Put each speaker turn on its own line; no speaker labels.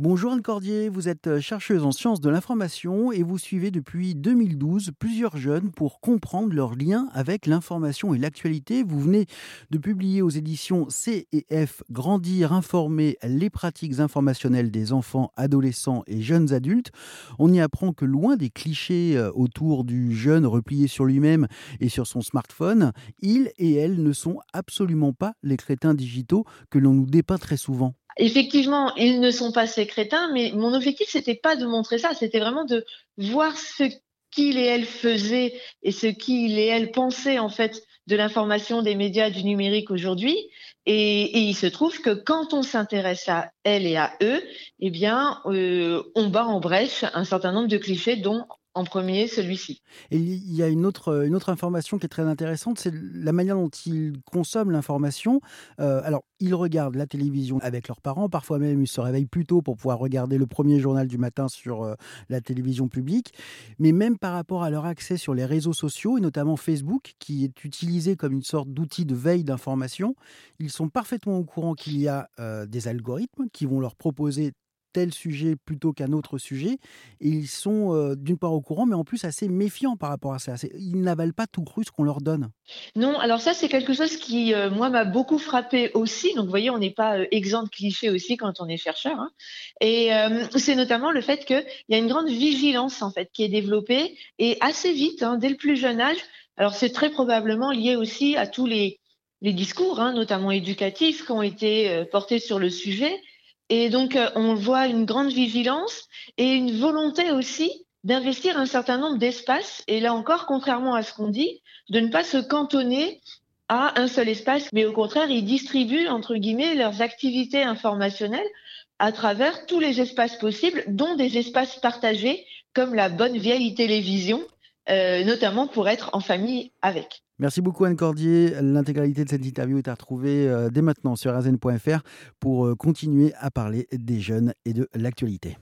Bonjour Anne Cordier, vous êtes euh, chercheuse en sciences de l'information et vous suivez depuis 2012 plusieurs jeunes pour comprendre leur lien avec l'information et l'actualité. Vous venez de publier aux éditions C et F Grandir, informer les pratiques informationnelles des enfants, adolescents et jeunes adultes. On y apprend que loin des clichés euh, autour du jeune replié sur lui-même et sur son smartphone, ils et elles ne sont absolument pas les crétins digitaux que l'on nous dépeint très souvent.
Effectivement, ils ne sont pas ces crétins, mais mon objectif, c'était pas de montrer ça, c'était vraiment de voir ce qu'il et elle faisaient et ce qu'il et elle pensaient en fait de l'information des médias du numérique aujourd'hui. Et, il se trouve que quand on s'intéresse à elle et à eux, eh bien, euh, on bat en brèche un certain nombre de clichés dont en premier celui-ci.
Il y a une autre, une autre information qui est très intéressante, c'est la manière dont ils consomment l'information. Euh, alors, ils regardent la télévision avec leurs parents, parfois même ils se réveillent plus tôt pour pouvoir regarder le premier journal du matin sur euh, la télévision publique. Mais même par rapport à leur accès sur les réseaux sociaux, et notamment Facebook, qui est utilisé comme une sorte d'outil de veille d'information, ils sont parfaitement au courant qu'il y a euh, des algorithmes qui vont leur proposer tel sujet plutôt qu'un autre sujet. Et ils sont d'une part au courant, mais en plus assez méfiants par rapport à ça. Ils n'avalent pas tout cru ce qu'on leur donne.
Non, alors ça c'est quelque chose qui, moi, m'a beaucoup frappé aussi. Donc vous voyez, on n'est pas euh, exempt de clichés aussi quand on est chercheur. Hein. Et c'est notamment le fait qu'il y a une grande vigilance en fait qui est développée et assez vite, hein, dès le plus jeune âge. Alors c'est très probablement lié aussi à tous les, les discours, hein, notamment éducatifs, qui ont été portés sur le sujet et donc, euh, on voit une grande vigilance et une volonté aussi d'investir un certain nombre d'espaces. Et là encore, contrairement à ce qu'on dit, de ne pas se cantonner à un seul espace, mais au contraire, ils distribuent, entre guillemets, leurs activités informationnelles à travers tous les espaces possibles, dont des espaces partagés, comme la bonne vieille télévision, euh, notamment pour être en famille avec.
Merci beaucoup Anne Cordier. L'intégralité de cette interview est à retrouver euh, dès maintenant sur azen.fr pour euh, continuer à parler des jeunes et de l'actualité.